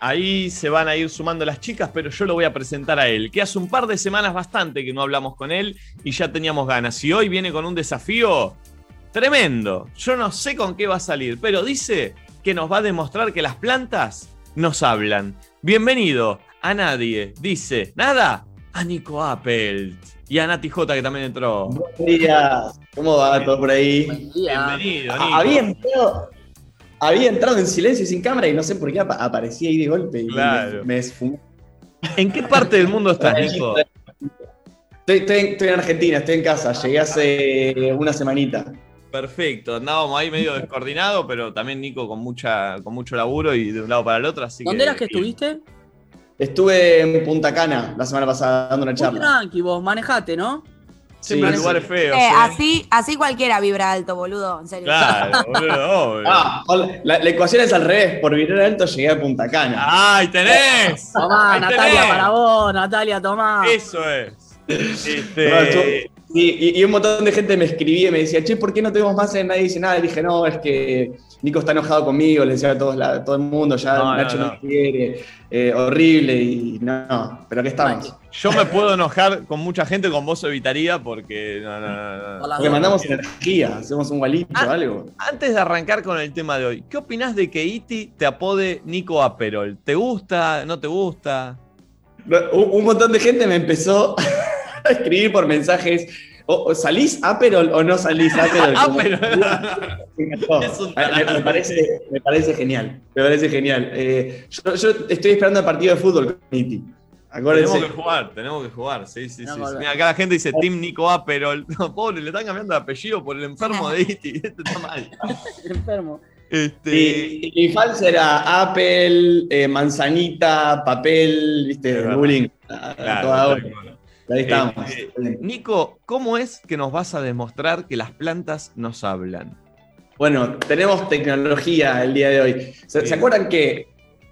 Ahí se van a ir sumando las chicas, pero yo lo voy a presentar a él, que hace un par de semanas bastante que no hablamos con él y ya teníamos ganas. Y hoy viene con un desafío tremendo. Yo no sé con qué va a salir, pero dice que nos va a demostrar que las plantas nos hablan. Bienvenido a nadie, dice nada, a Nico Appelt y a Nati J que también entró. Buenos días, ¿cómo va todo por ahí? Bienvenido, Ah, Nico. Había entrado, había entrado en silencio y sin cámara y no sé por qué apa- aparecía ahí de golpe y Claro. me, me esfumé. ¿En qué parte del mundo estás, Nico? Estoy, estoy en- estoy en Argentina, estoy en casa, llegué hace una semanita. Perfecto, andábamos ahí medio descoordinados, pero también Nico con mucha, con mucho laburo y de un lado para el otro, así ¿Dónde que. eras que estuviste? Estuve en Punta Cana la semana pasada dando una Muy charla. tranqui, vos manejate, ¿no? Siempre Sí, en lugares sí. feos. Eh, ¿eh? así, así cualquiera vibra alto, boludo, en serio. Claro, boludo, obvio. Ah, la, la ecuación es al revés, por vibrar alto llegué a Punta Cana. ¡Ay, tenés! Tomá, Ahí Natalia, tenés. para vos, Natalia, tomá. Eso es. Este, No, y, y un montón de gente me escribía y me decía, che, ¿por qué no tuvimos más en Nadie Dice Nada? Y dije, no, es que Nico está enojado conmigo, le decía a todos la- todo el mundo, ya No, Nacho no, quiere, eh, horrible, y no, no, pero aquí estamos. yo me puedo enojar con mucha gente, con vos evitaría porque. No, no, no, no. Por las Porque mandamos energía, hacemos un gualito Ah. o algo. Antes de arrancar con el tema de hoy, ¿qué opinás de que Iti te apode Nico Aperol? ¿Te gusta? ¿No te gusta? Un, un montón de gente me empezó escribir por mensajes. O, o ¿Salís Aperol o no salís Aperol? Como- Aperol. Me me parece, me parece genial. Me parece genial. Eh, yo, yo estoy esperando el partido de fútbol con Iti. Acuérdense. Tenemos que jugar, tenemos que jugar, sí, sí, No, sí. Mira, acá la gente dice Team Nico Aperol. No, pobre, le están cambiando de apellido por el enfermo de Iti. Este está mal. Enfermo. Este, Y, y mi fans era Apple, eh, manzanita, papel, viste, bullying. a- a claro, toda tal hora. cual. Ahí estamos. Este, Nico, ¿cómo es que nos vas a demostrar que las plantas nos hablan? Bueno, tenemos tecnología el día de hoy. ¿Se, acuerdan que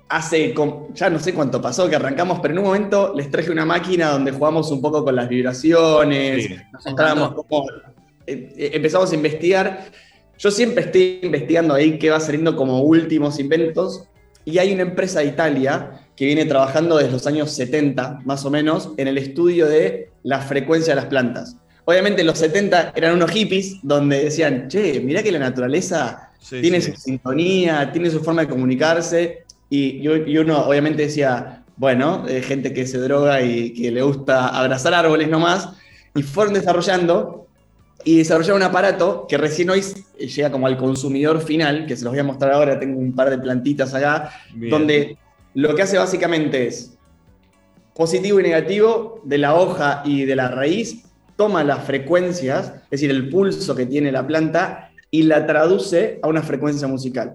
hace, ya no sé cuánto pasó que arrancamos, pero en un momento les traje una máquina donde jugamos un poco con las vibraciones, Sí. Nos mostrábamos encantó. cómo eh, eh, empezamos a investigar. Yo siempre estoy investigando ahí qué va saliendo como últimos inventos. Y hay una empresa de Italia que viene trabajando desde los años 70, más o menos, en el estudio de la frecuencia de las plantas. Obviamente los 70 eran unos hippies donde decían, che, mirá que la naturaleza Sí, tiene sí. su sintonía, tiene su forma de comunicarse. Y, uno obviamente decía, bueno, eh, gente que se droga y que le gusta abrazar árboles nomás. Y fueron desarrollando y desarrollaron un aparato que recién hoy llega como al consumidor final, que se los voy a mostrar ahora, tengo un par de plantitas acá, Bien. donde lo que hace básicamente es positivo y negativo de la hoja y de la raíz, toma las frecuencias, es decir, el pulso que tiene la planta, y la traduce a una frecuencia musical.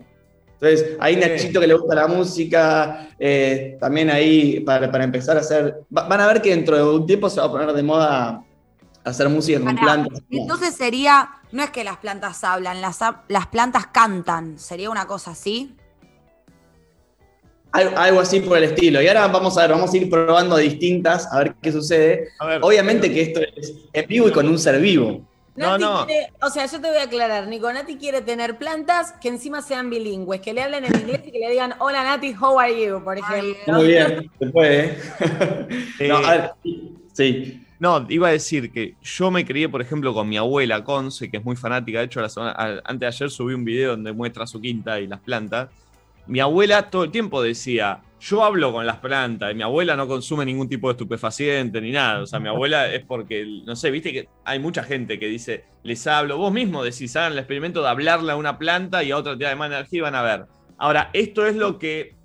Entonces, ahí. Nachito que le gusta la música, eh, también ahí para, para empezar a hacer, va- van a ver que dentro de un tiempo se va a poner de moda hacer música con Pará, plantas. Entonces sería, no es que las plantas hablan, las, las plantas cantan, sería una cosa así. Algo, así por el estilo. Y ahora vamos a ver, vamos a ir probando distintas, a ver qué sucede. Ver, Obviamente que esto es en vivo y con un ser vivo. No, Nati no. quiere- o sea, yo te voy a aclarar, Nico. Nati quiere tener plantas que encima sean bilingües, que le hablen en inglés y que le digan, hola Nati, how are you? Por ejemplo. Muy bien, se puede. Eh, No, a ver, sí. No, iba a decir que yo me crié, por ejemplo, con mi abuela Conce, que es muy fanática. De hecho, la semana- a- antes de ayer subí un video donde muestra su quinta y las plantas. Mi abuela todo el tiempo decía, yo hablo con las plantas, y mi abuela no consume ningún tipo de estupefaciente ni nada. O sea, mi abuela es porque, no sé, viste que hay mucha gente que dice, les hablo, vos mismo decís, hagan el experimento de hablarle a una planta y a otra te da más energía y van a ver. Ahora, esto es lo que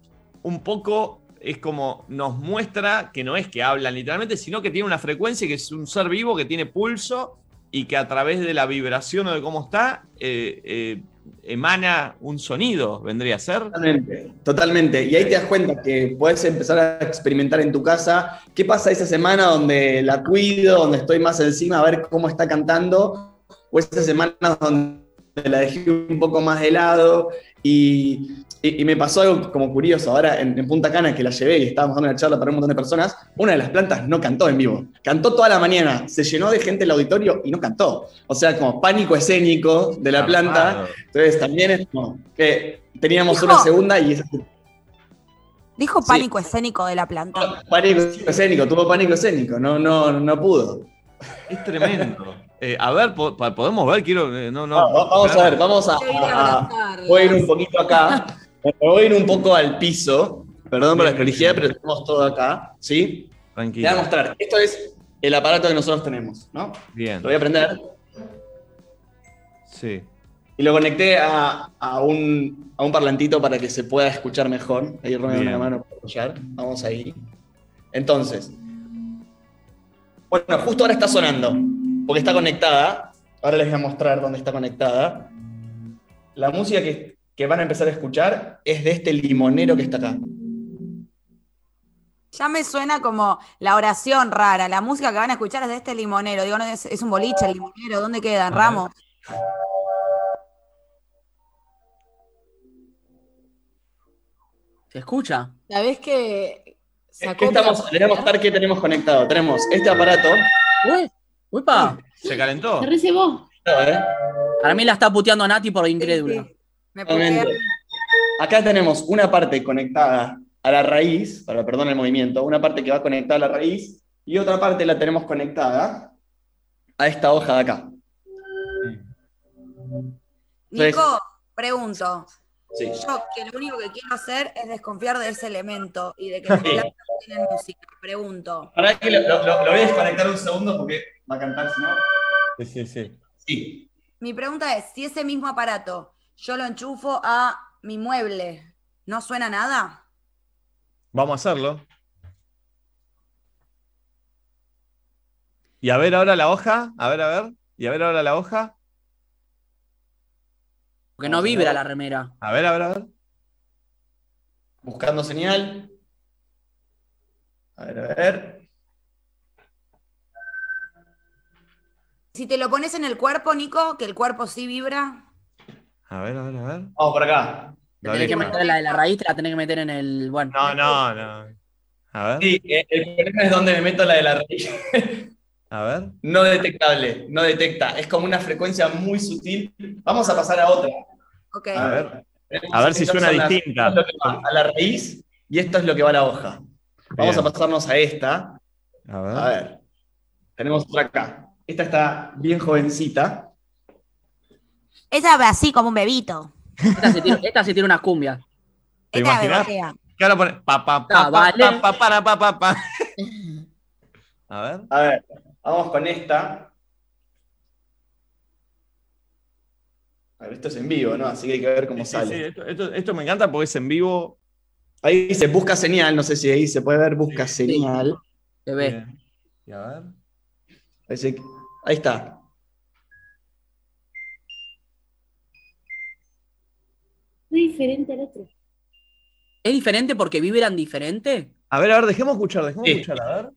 un poco es como nos muestra que no es que hablan literalmente, sino que tiene una frecuencia que es un ser vivo que tiene pulso y que a través de la vibración o de cómo está, eh, eh, emana un sonido, vendría a ser. Totalmente, totalmente. Y ahí te das cuenta que puedes empezar a experimentar en tu casa. ¿Qué pasa esa semana donde la cuido, donde estoy más encima a ver cómo está cantando? O esa semana donde la dejé un poco más de lado. Y, y- y me pasó algo como curioso. Ahora en, en Punta Cana, que la llevé y estábamos dando una charla para un montón de personas, una de las plantas no cantó en vivo. Cantó toda la mañana, se llenó de gente el auditorio y no cantó. O sea, como pánico escénico de la planta. Entonces también es como que teníamos una segunda y esa Dijo Sí. pánico escénico de la planta. Pánico escénico, tuvo pánico escénico, no, no, no pudo. Es tremendo. Eh, a ver, po- podemos ver, quiero. eh, No, no. Va- va- vamos a ver, vamos a. Voy a ir un poquito acá. Me voy a ir un poco al piso. Perdón por la prolijidad, pero tenemos todo acá. ¿Sí? Te Tranquilo. voy a mostrar. Esto es el aparato que nosotros tenemos, ¿no? Bien. Lo voy a prender. Sí. Y lo conecté a, a un, a un parlantito para que se pueda escuchar mejor. Ahí Romeo una mano para apoyar. Vamos ahí. Entonces. Bueno, justo ahora está sonando. Porque está conectada. Ahora les voy a mostrar dónde está conectada. La música que, que van a empezar a escuchar es de este limonero que está acá. Ya me suena como la oración rara. La música que van a escuchar es de este limonero. Digo, no, es, es un boliche el limonero. ¿Dónde quedan? Ramos. ¿Se escucha? ¿Sabés que ¿Qué estamos, les voy a mostrar qué tenemos conectado. Tenemos este aparato. Uy, upa. ¿Se calentó? Se recebó. ¿eh? Para mí la está puteando a Nati por incrédula. Sí, sí. Me putea. Acá tenemos una parte conectada a la raíz, para perdón el movimiento, una parte que va conectada a la raíz y otra parte la tenemos conectada a esta hoja de acá. Nico, pregunto. Sí. Yo que lo único que quiero hacer es desconfiar de ese elemento y de que las Sí. tienen música. Pregunto. Ahora que lo, lo- lo- lo voy a desconectar un segundo porque va a cantar, si no. Sí, sí, sí. Sí. Mi pregunta es, si ese mismo aparato yo lo enchufo a mi mueble, ¿no suena nada? Vamos a hacerlo. Y a ver ahora la hoja. A ver, a ver. Y a ver ahora la hoja. Porque no vibra la remera. A ver, a ver, a ver. Buscando señal. A ver, a ver. Si te lo pones en el cuerpo, Nico, que el cuerpo sí vibra. A ver, a ver, a ver. Vamos por acá. Te La tenés que meter la de la raíz, te la tenés que meter en el. Bueno. No, no, no. A ver, Sí, eh, el problema es donde me meto la de la raíz. a ver. No detectable, no detecta. Es como una frecuencia muy sutil. Vamos a pasar a otra. Ok. A ver. A ver si suena las- distinta. esto es lo que va a la raíz y esto es lo que va a la hoja. Vamos Bien. a pasarnos a esta. A ver. A ver. Tenemos otra acá. Esta está bien jovencita. Esa va así como un bebito. Esta se tira, esta se tira unas cumbias. ¿Te Esta imaginas? ¿Qué ahora pone? Pa, pa, pa, pa, vale. pa, pa, para, pa, pa, pa. A ver. A ver, vamos con esta. A ver, esto es en vivo, ¿no? Así que hay que ver cómo Sí, sale. sí, esto, esto- esto me encanta porque es en vivo. Ahí dice busca señal, no sé si ahí se puede ver busca Sí. señal. Se ve. Bien. Y a ver. Ahí, se- ahí está. Es diferente al otro. ¿Es diferente porque vibran diferente? A ver, a ver, dejemos escuchar, dejemos Sí. escuchar, a ver.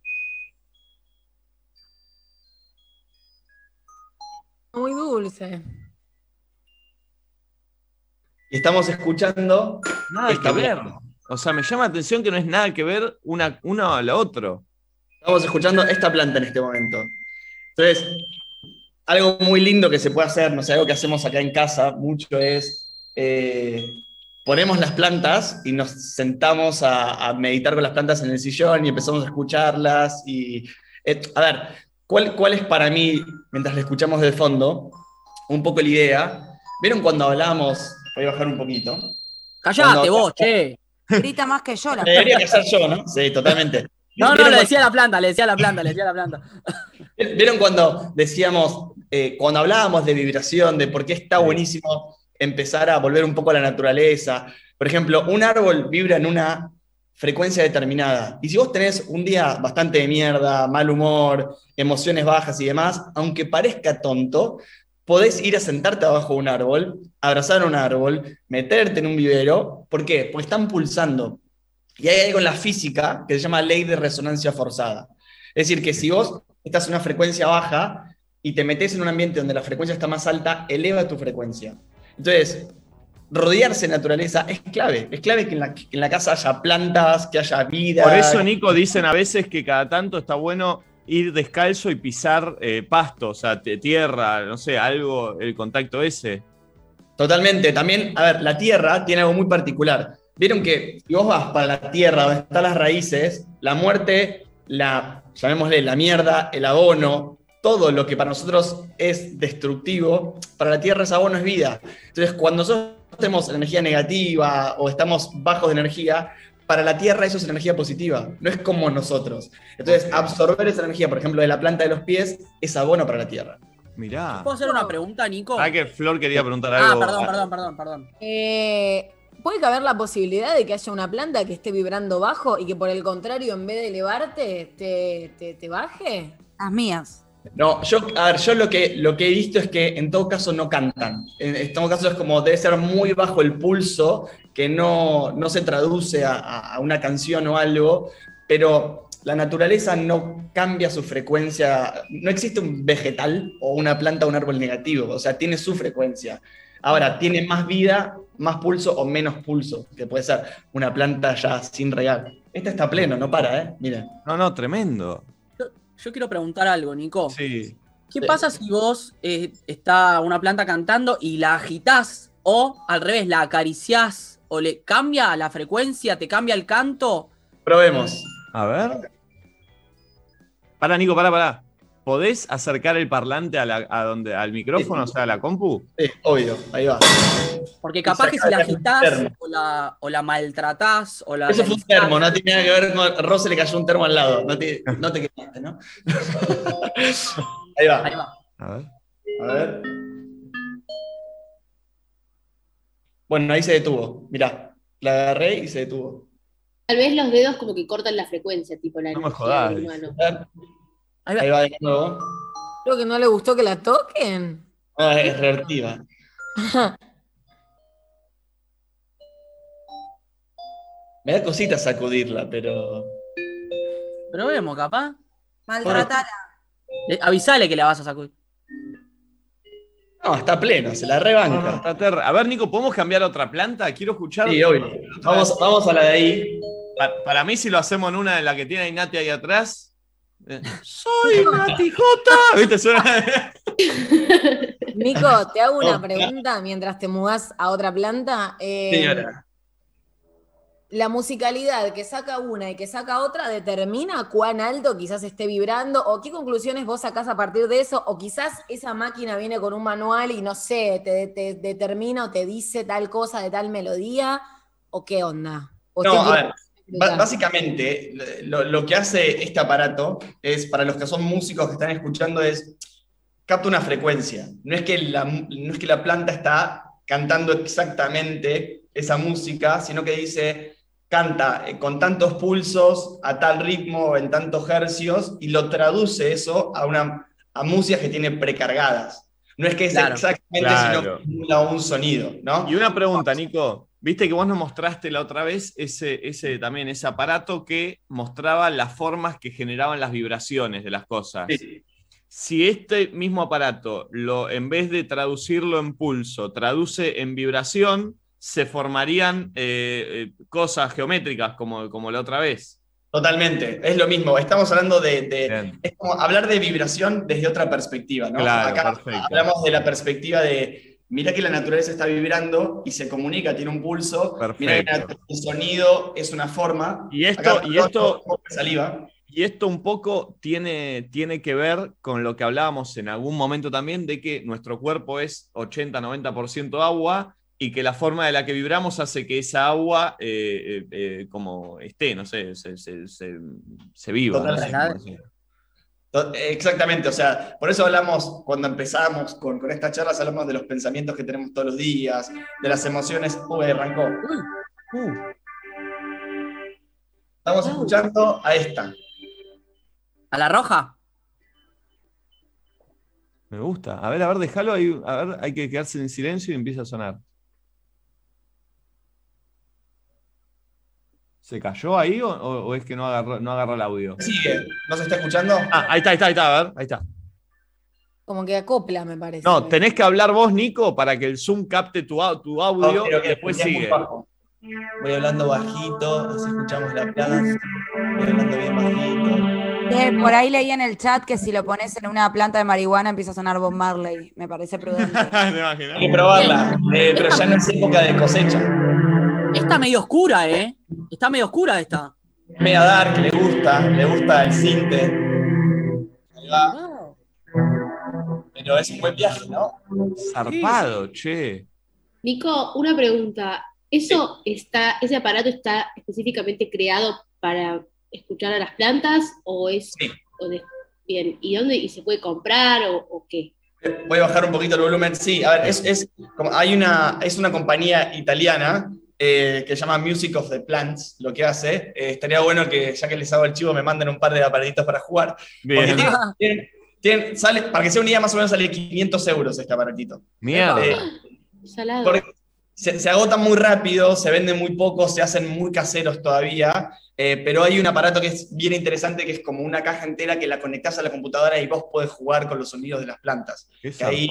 Muy dulce. Y estamos escuchando. Nada Está que ver. bien. O sea, me llama la atención que no es nada que ver una, uno a la otro. Estamos escuchando esta planta en este momento. Entonces, algo muy lindo que se puede hacer, no sé, algo que hacemos acá en casa mucho es eh, ponemos las plantas y nos sentamos a, a meditar con las plantas en el sillón y empezamos a escucharlas. Y, eh, a ver, ¿cuál, ¿cuál es para mí, mientras le escuchamos de fondo, un poco la idea? ¿Vieron cuando hablamos? Voy a bajar un poquito. Callate Cuando- vos, che. Grita más que yo la Debería que ser yo, ¿no? Sí, totalmente. No, no, ¿Vieron le decía a la planta, le decía a la planta, le decía a la planta. ¿Vieron cuando decíamos, eh, cuando hablábamos de vibración, de por qué está buenísimo empezar a volver un poco a la naturaleza? Por ejemplo, un árbol vibra en una frecuencia determinada. Y si vos tenés un día bastante de mierda, mal humor, emociones bajas y demás, aunque parezca tonto, podés ir a sentarte abajo de un árbol, abrazar un árbol, meterte en un vivero. ¿Por qué? Porque están pulsando. Y hay algo en la física que se llama ley de resonancia forzada. Es decir, que si vos estás en una frecuencia baja y te metes en un ambiente donde la frecuencia está más alta, eleva tu frecuencia. Entonces, rodearse de naturaleza es clave. Es clave que en la, que en la casa haya plantas, que haya vida. Por eso, Nico, dicen a veces que cada tanto está bueno ir descalzo y pisar eh, pasto, o sea, tierra, no sé, algo, el contacto ese. Totalmente. También, a ver, la Tierra tiene algo muy particular. vieron que si vos vas para la tierra donde están las raíces, la muerte, la, llamémosle la mierda, el abono, todo lo que para nosotros es destructivo, para la tierra es abono, es vida. Entonces, cuando nosotros tenemos energía negativa o estamos bajos de energía, para la tierra eso es energía positiva, no es como nosotros. Entonces, absorber esa energía, por ejemplo, de la planta de los pies, es abono para la tierra. Mirá. ¿Puedo hacer una pregunta, Nico? Ah, que Flor quería preguntar Ah, algo. perdón, perdón, perdón, perdón. Eh, ¿Puede caber la posibilidad de que haya una planta que esté vibrando bajo y que por el contrario, en vez de elevarte, te, te, te baje? Las mías. No, yo, a ver, yo lo que, lo que he visto es que en todo caso no cantan. En, en todo caso es como debe ser muy bajo el pulso, que no, no se traduce a, una canción o algo, pero la naturaleza no cambia su frecuencia. No existe un vegetal o una planta o un árbol negativo, o sea, tiene su frecuencia. Ahora, tiene más vida, más pulso o menos pulso, que puede ser una planta ya sin regar. Esta está pleno, no para, ¿eh? Miren. No, no, tremendo. Yo quiero preguntar algo, Nico. Sí. ¿Qué Sí. pasa si vos eh, está una planta cantando y la agitás o al revés, la acariciás o le cambia la frecuencia, te cambia el canto? Probemos. A ver. Pará, Nico, pará, pará. ¿Podés acercar el parlante a la- a donde, al micrófono, o sea, a la compu? Sí, obvio, ahí va. Porque capaz que si la agitás o la, o la maltratás o la. Eso fue un termo, no tiene nada que ver con. Rose le cayó un termo al lado. No te, no te quemaste, ¿no? Ahí va. Ahí va. A ver. A ver. Bueno, ahí se detuvo. Mirá, la agarré y se detuvo. Tal vez los dedos como que cortan la frecuencia, tipo la No me energía Ahí va. Ahí va de nuevo. Creo que no le gustó que la toquen. Ah, es reactiva. Me da cosita sacudirla, pero. Pero vemos, capaz. Maltratada. Eh, avisale que la vas a sacudir. No, está pleno, se la No, no, rebanca. está A ver, Nico, ¿podemos cambiar a otra planta? Quiero escuchar. Sí, obvio. Vamos, vamos a la de ahí. Pa- Para, mí, si lo hacemos en una de la que tiene a Nati ahí atrás. Soy Nati J. ¿Viste? Suena. Nico, te hago una pregunta mientras te mudás a otra planta. Eh, Señora. La musicalidad que saca una y que saca otra determina cuán alto quizás esté vibrando o qué conclusiones vos sacás a partir de eso o quizás esa máquina viene con un manual y no sé, te, te determina o te dice tal cosa de tal melodía o qué onda. O No, a ver. Básicamente, lo, lo que hace este aparato es, para los que son músicos que están escuchando, es capta una frecuencia. No es que la, no es que la planta está cantando exactamente esa música, sino que dice, canta eh, con tantos pulsos, a tal ritmo, en tantos hercios, y lo traduce eso a, una, a músicas que tiene precargadas. No es que es Claro. exactamente, Claro. sino que simula un sonido, ¿no? Y una pregunta, Nico. Viste que vos nos mostraste la otra vez ese, ese también ese aparato que mostraba las formas que generaban las vibraciones de las cosas. Sí. Si este mismo aparato, lo, en vez de traducirlo en pulso, traduce en vibración, se formarían eh, eh, cosas geométricas como, como la otra vez. Totalmente, es lo mismo. Estamos hablando de, es como hablar de vibración desde otra perspectiva, ¿no? Claro, Acá perfecto. hablamos de la perspectiva de, mira que la naturaleza está vibrando y se comunica, tiene un pulso, mira que Perfecto. el sonido es una forma. Y esto, Acá y esto, saliva. Y esto un poco tiene, tiene que ver con lo que hablábamos en algún momento también, de que nuestro cuerpo es 80-90% agua y que la forma de la que vibramos hace que esa agua eh, eh, eh, como esté, no sé, se, se, se, se viva. no sé Totalmente. cómo decir. To- Exactamente, o sea, por eso hablamos, cuando empezamos con, con estas charlas, hablamos de los pensamientos que tenemos todos los días, de las emociones. Uy, arrancó. Uh, Estamos escuchando a esta. ¿A la roja? me gusta. A ver, a ver, déjalo ahí. A ver, hay que quedarse en silencio y empieza a sonar. ¿Se cayó ahí o, o- o es que no agarró, no agarró el audio? Sigue, ¿no se está escuchando? Ah, ahí está, ahí está, ahí está, a ver, ahí está. Como que acopla, me parece. No, tenés que hablar vos, Nico, para que el Zoom capte tu, tu audio Ok, ok, y después sigue. bajo. Voy hablando bajito, así escuchamos la plaza. Voy hablando bien bajito. Eh, por ahí leí en el chat que si lo pones en una planta de marihuana empieza a sonar Bob Marley. Me parece prudente. Hay que probarla, eh, pero ya no es época de cosecha. Está medio oscura, ¿eh? Está medio oscura esta. Media dark, le gusta, le gusta el cinte. Ahí va. Wow. Pero es un buen viaje, ¿no? Zarpado, che. Nico, una pregunta. ¿Eso está, ese aparato está específicamente creado para escuchar a las plantas o es Sí. o de- bien? ¿Y dónde y se puede comprar o, o qué? Voy a bajar un poquito el volumen. Sí, a ver, es, es, como, hay una, es una compañía italiana eh, que se llama Music of the Plants, lo que hace. Eh, estaría bueno que, ya que les hago el chivo, me manden un par de aparatitos para jugar. Porque Bien. tiene- tiene- tiene- sale, para que sea una idea, más o menos sale 500 euros este aparatito. Mierda. Eh, porque se, se agotan muy rápido, se venden muy poco, se hacen muy caseros todavía, eh, pero hay un aparato que es bien interesante, que es como una caja entera que la conectás a la computadora y vos podés jugar con los sonidos de las plantas. Qué que ahí-.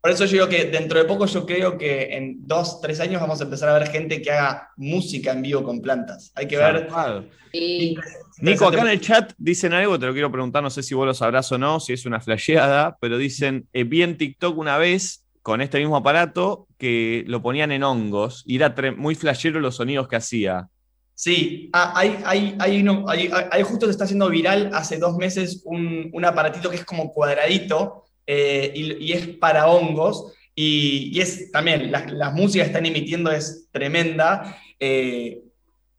Por eso yo digo que dentro de poco yo creo que en dos, tres años vamos a empezar a ver gente que haga música en vivo con plantas. Hay que ver... Sí. Nico, acá en el chat dicen algo, te lo quiero preguntar, no sé si vos lo sabrás o no, si es una flasheada, pero dicen, eh, vi en TikTok una vez con este mismo aparato que lo ponían en hongos y era muy flashero los sonidos que hacía. Sí, ah, hay, hay, hay, uno- hay- hay- justo se está haciendo viral hace dos meses un, un aparatito que es como cuadradito eh, y, y es para hongos. Y, y es también, la, la música que están emitiendo es tremenda. eh,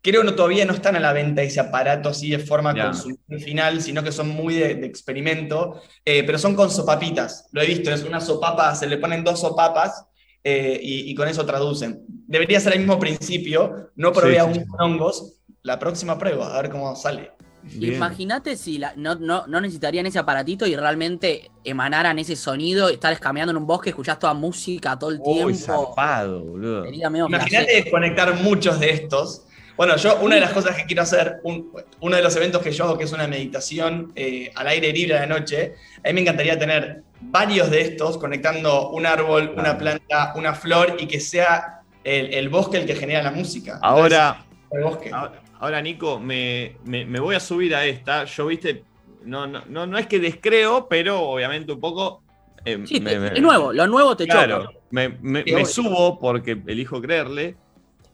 creo que todavía no están a la venta ese aparato así de forma consumidor final, sino que son muy de, de experimento, eh, pero son con sopapitas. Lo he visto, es una sopapa, se le ponen dos sopapas eh, y, y con eso traducen. Debería ser el mismo principio, no probé Sí, aún sí. hongos, la próxima prueba, a ver cómo sale. Imagínate si la- no, no, no necesitarían ese aparatito y realmente emanaran ese sonido, estar escameando en un bosque, escuchás toda música todo el Uy, tiempo. zarpado, boludo. Imagínate conectar muchos de estos. Bueno, yo una de las cosas que quiero hacer, un- uno de los eventos que yo hago, que es una meditación eh, al aire libre a la noche, a mí me encantaría tener varios de estos conectando un árbol, una planta, una flor y que sea el, el bosque el que genera la música. Ahora, Entonces, el bosque. ahora, ahora, Nico, me, me- me voy a subir a esta. Yo, viste, no, no, no, no es que descreo, pero obviamente un poco... eh, Sí, me- es nuevo, lo nuevo te Claro, choca. me, subo porque elijo creerle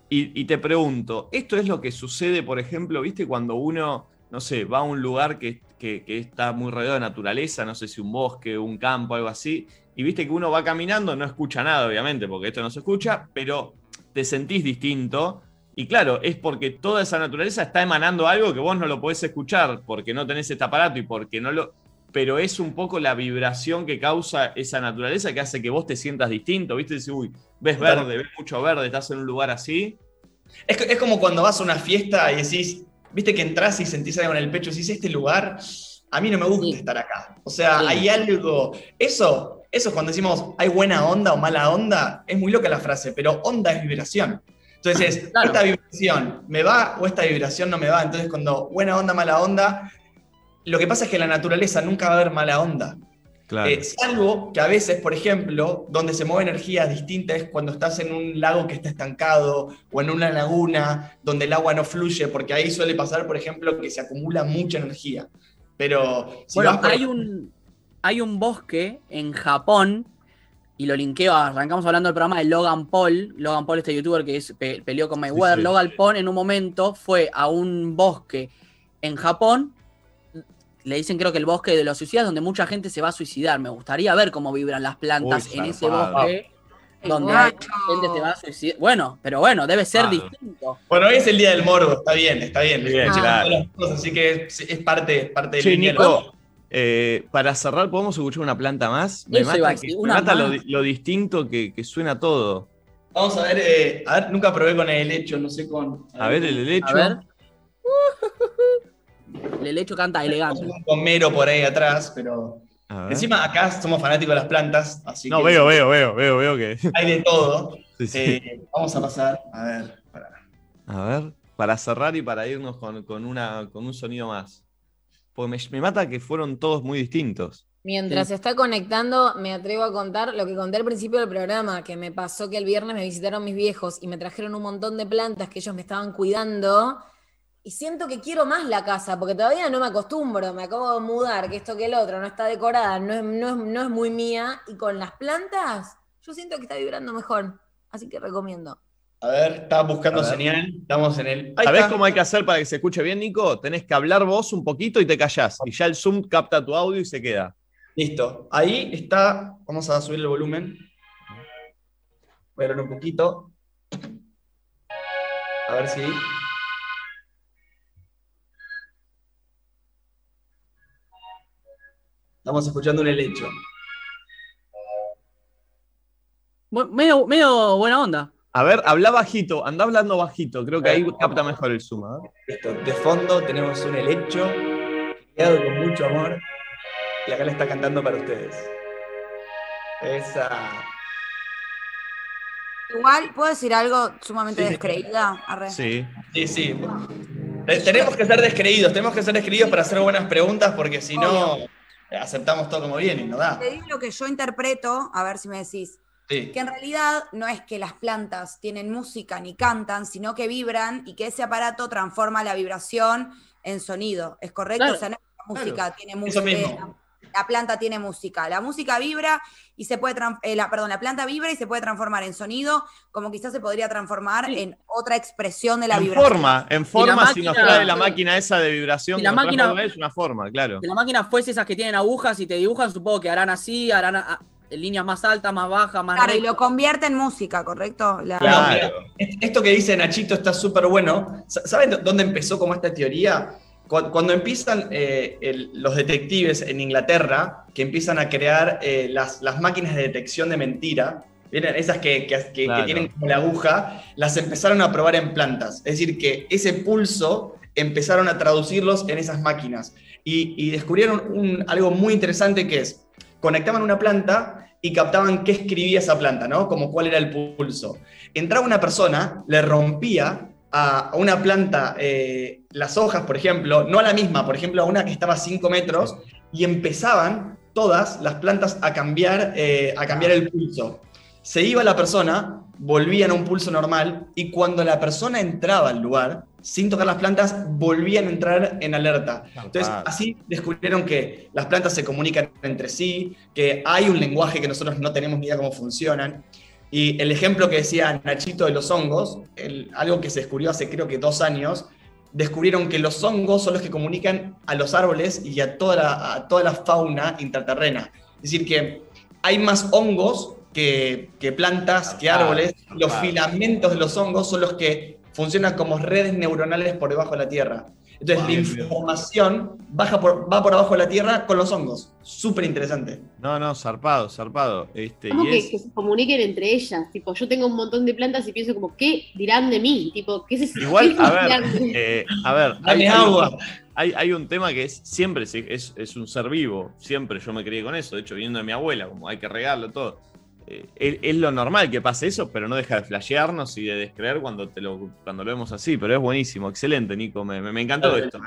y, y te pregunto, ¿esto es lo que sucede, por ejemplo, viste, cuando uno, no sé, va a un lugar que, que- que está muy rodeado de naturaleza, no sé si un bosque, un campo, algo así, y viste que uno va caminando, no escucha nada, obviamente, porque esto no se escucha, pero te sentís distinto. Y claro, es porque toda esa naturaleza está emanando algo que vos no lo podés escuchar porque no tenés este aparato y porque no lo, pero es un poco la vibración que causa esa naturaleza que hace que vos te sientas distinto, ¿viste? Dices, uy, ves verde, ves mucho verde, estás en un lugar así. Es, es como cuando vas a una fiesta y decís, viste que entras y sentís algo en el pecho, y decís, este lugar, a mí no me gusta Sí. estar acá. O sea, Sí. hay algo, eso, eso es cuando decimos, hay buena onda o mala onda, es muy loca la frase, pero onda es vibración. Entonces, Claro. esta vibración me va o esta vibración no me va. Entonces, cuando buena onda, mala onda, lo que pasa es que en la naturaleza nunca va a haber mala onda. Claro. Eh, salvo que a veces, por ejemplo, donde se mueve energía distinta es cuando estás en un lago que está estancado o en una laguna donde el agua no fluye, porque ahí suele pasar, por ejemplo, que se acumula mucha energía. Pero si Bueno, por- hay un, hay un bosque en Japón, y lo linkeo, arrancamos hablando del programa de Logan Paul, Logan Paul, este youtuber que es, pe- peleó con Mayweather, sí. Logan Paul en un momento fue a un bosque en Japón, le dicen creo que el bosque de los suicidas, donde mucha gente se va a suicidar. Me gustaría ver cómo vibran las plantas Uy, en ese bosque, donde guacho. la gente se va a suicidar. Bueno, pero bueno, debe ser distinto. Bueno, hoy es el día del morbo, está bien, está bien. Bien, Sí, cosas, Así que es, es parte, parte del. Nico, eh, para cerrar, ¿podemos escuchar una planta más? Me Eso mata, iba a que- decir, me una mata lo, más. di- lo distinto que, que suena todo. Vamos a ver, eh, a ver, nunca probé con el hecho, no sé con. A ver el helecho. A ver. El hecho canta elegante. Con Mero por ahí atrás, pero. Encima acá somos fanáticos de las plantas, así no, que veo, veo, veo, veo, veo que. hay de todo. Sí, sí. Eh, vamos a pasar, a ver. para- A ver, para cerrar y para irnos con, con una, con un sonido más. Porque me, me mata que fueron todos muy distintos. Mientras Sí. se está conectando, me atrevo a contar lo que conté al principio del programa, que me pasó que el viernes me visitaron mis viejos y me trajeron un montón de plantas que ellos me estaban cuidando. Y siento que quiero más la casa, porque todavía no me acostumbro, me acabo de mudar, que esto que el otro, no está decorada, no es, no es- no es muy mía. Y con las plantas, yo siento que está vibrando mejor. Así que recomiendo. A ver, estaba buscando señal. Estamos en el. Ahí ¿Sabés está. cómo hay que hacer para que se escuche bien, Nico? Tenés que hablar vos un poquito y te callás. Y ya el Zoom capta tu audio y se queda. Listo. Ahí está. Vamos a subir el volumen. Voy a hablar un poquito. A ver si. Estamos escuchando un helecho. Medio, medio buena onda. A ver, habla bajito, anda hablando bajito. Creo que ahí capta mejor el Zoom. a ver. Listo. De fondo tenemos un helecho creado con mucho amor. Y acá le está cantando para ustedes. Esa. Igual, ¿puedo decir algo sumamente Sí. descreída? Arre. Sí. Sí, sí. Eh, Tenemos que ser descreídos, tenemos que ser descreídos para hacer buenas preguntas, porque si no, eh, aceptamos todo como viene no da. Te digo lo que yo interpreto, a ver si me decís. Sí. Que en realidad no es que las plantas tienen música ni cantan, sino que vibran y que ese aparato transforma la vibración en sonido. ¿Es correcto? Claro, o sea, no es que la música tiene Eso música. mismo. La planta tiene música. La música vibra y se puede, eh, la, perdón, la planta vibra y se puede transformar en sonido, como quizás se podría transformar Sí. en otra expresión de la En vibración. forma, en forma, si nos máquina- trae la máquina esa de vibración, Si que la máquina- es una forma, claro. Si la máquina fuese esas que tienen agujas y te dibujan, supongo que harán así, harán a- en líneas más altas, más bajas, más Claro, y lo convierte en música, ¿correcto? La- Claro, Esto que dice Nachito está súper bueno. Sa- ¿Saben dó- dónde empezó como esta teoría? Cu- Cuando empiezan eh, el- los detectives en Inglaterra, que empiezan a crear eh, las, las máquinas de detección de mentira, ¿vieron? esas que, que- que- que Claro. tienen como la aguja, las empezaron a probar en plantas. Es decir, que ese pulso empezaron a traducirlos en esas máquinas. Y, y descubrieron un- algo muy interesante que es, conectaban una planta y captaban qué escribía esa planta, ¿no? Como cuál era el pulso. Entraba una persona, le rompía a una planta eh, las hojas, por ejemplo, no a la misma, por ejemplo, a una que estaba a 5 metros, y empezaban todas las plantas a cambiar, eh, a cambiar el pulso. Se iba la persona, volvían a un pulso normal, y cuando la persona entraba al lugar, sin tocar las plantas, volvían a entrar en alerta. Entonces, así descubrieron que las plantas se comunican entre sí, que hay un lenguaje que nosotros no tenemos ni idea cómo funcionan. Y el ejemplo que decía Nachito de los hongos, el- algo que se descubrió hace creo que dos años, descubrieron que los hongos son los que comunican a los árboles y a toda la, a toda la fauna intraterrena. Es decir, que hay más hongos que, que plantas, que Zarpado, árboles. Los zarpado. filamentos de los hongos son los que funcionan como redes neuronales por debajo de la Tierra. Entonces, Wow. la información baja por, va por abajo de la Tierra con los hongos. Súper interesante. No, no, zarpado, zarpado. Este, Como y que, es- que se comuniquen entre ellas. Tipo, yo tengo un montón de plantas y pienso como, ¿qué dirán de mí? Tipo, ¿qué se Igual, qué a ver, eh, a ver, hay, un- agua. hay- hay un tema que es siempre es, es, es un ser vivo, siempre yo me crié con eso, de hecho, viendo de mi abuela, como hay que regarlo todo. Eh, es, es lo normal que pase eso, pero no deja de flashearnos y de descreer cuando, te lo, cuando lo vemos así, pero es buenísimo, excelente, Nico, me, me- me encantó Claro. esto.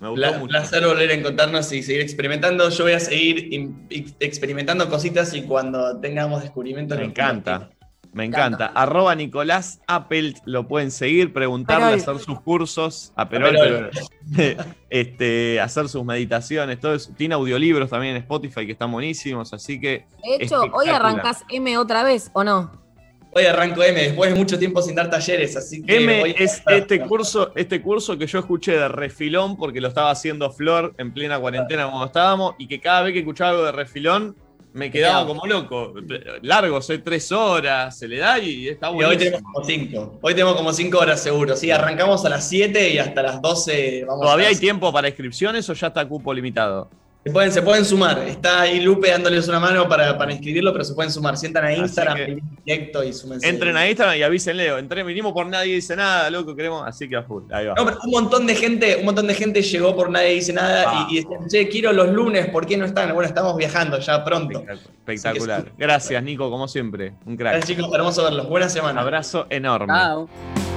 Me gustó Pla- mucho. placer volver a encontrarnos y seguir experimentando. Yo voy a seguir im- ex- experimentando cositas y cuando tengamos descubrimientos. Me encanta. Me encanta. Arroba Nicolás Appelt, lo pueden seguir, preguntarle, Perol. hacer sus cursos. A Perol, Perol. pero- este, hacer sus meditaciones, todo eso. Tiene audiolibros también en Spotify que están buenísimos, así que De hecho, hoy arrancás M otra vez, ¿o no? Hoy arranco M después de mucho tiempo sin dar talleres, así que. M voy a- es este curso, este curso que yo escuché de refilón porque lo estaba haciendo Flor en plena cuarentena cuando estábamos y que cada vez que escuchaba algo de refilón me quedaba como loco. Largo, sé tres horas, se le da y está Y bueno. hoy tenemos como 5. Hoy tenemos como 5 horas seguro. Sí, arrancamos a las 7 y hasta las 12 vamos ¿Todavía a hay tiempo para inscripciones o ya está cupo limitado? Se pueden, se pueden sumar. Está ahí Lupe dándoles una mano para, para inscribirlo, pero se pueden sumar. Sientan a Instagram, en directo y súmense. Entren a Instagram y avísenle, entré, vinimos por nadie dice nada, loco, queremos, así que a full, ahí va. No, pero un montón de gente, un montón de gente llegó por nadie dice nada Ah. y, y decían, che, quiero los lunes, ¿por qué no están? Bueno, estamos viajando ya pronto. Espectacular. Que- Gracias, Nico, como siempre. Un crack. Gracias chicos, hermoso verlos. Buena semana. Abrazo enorme. Chao.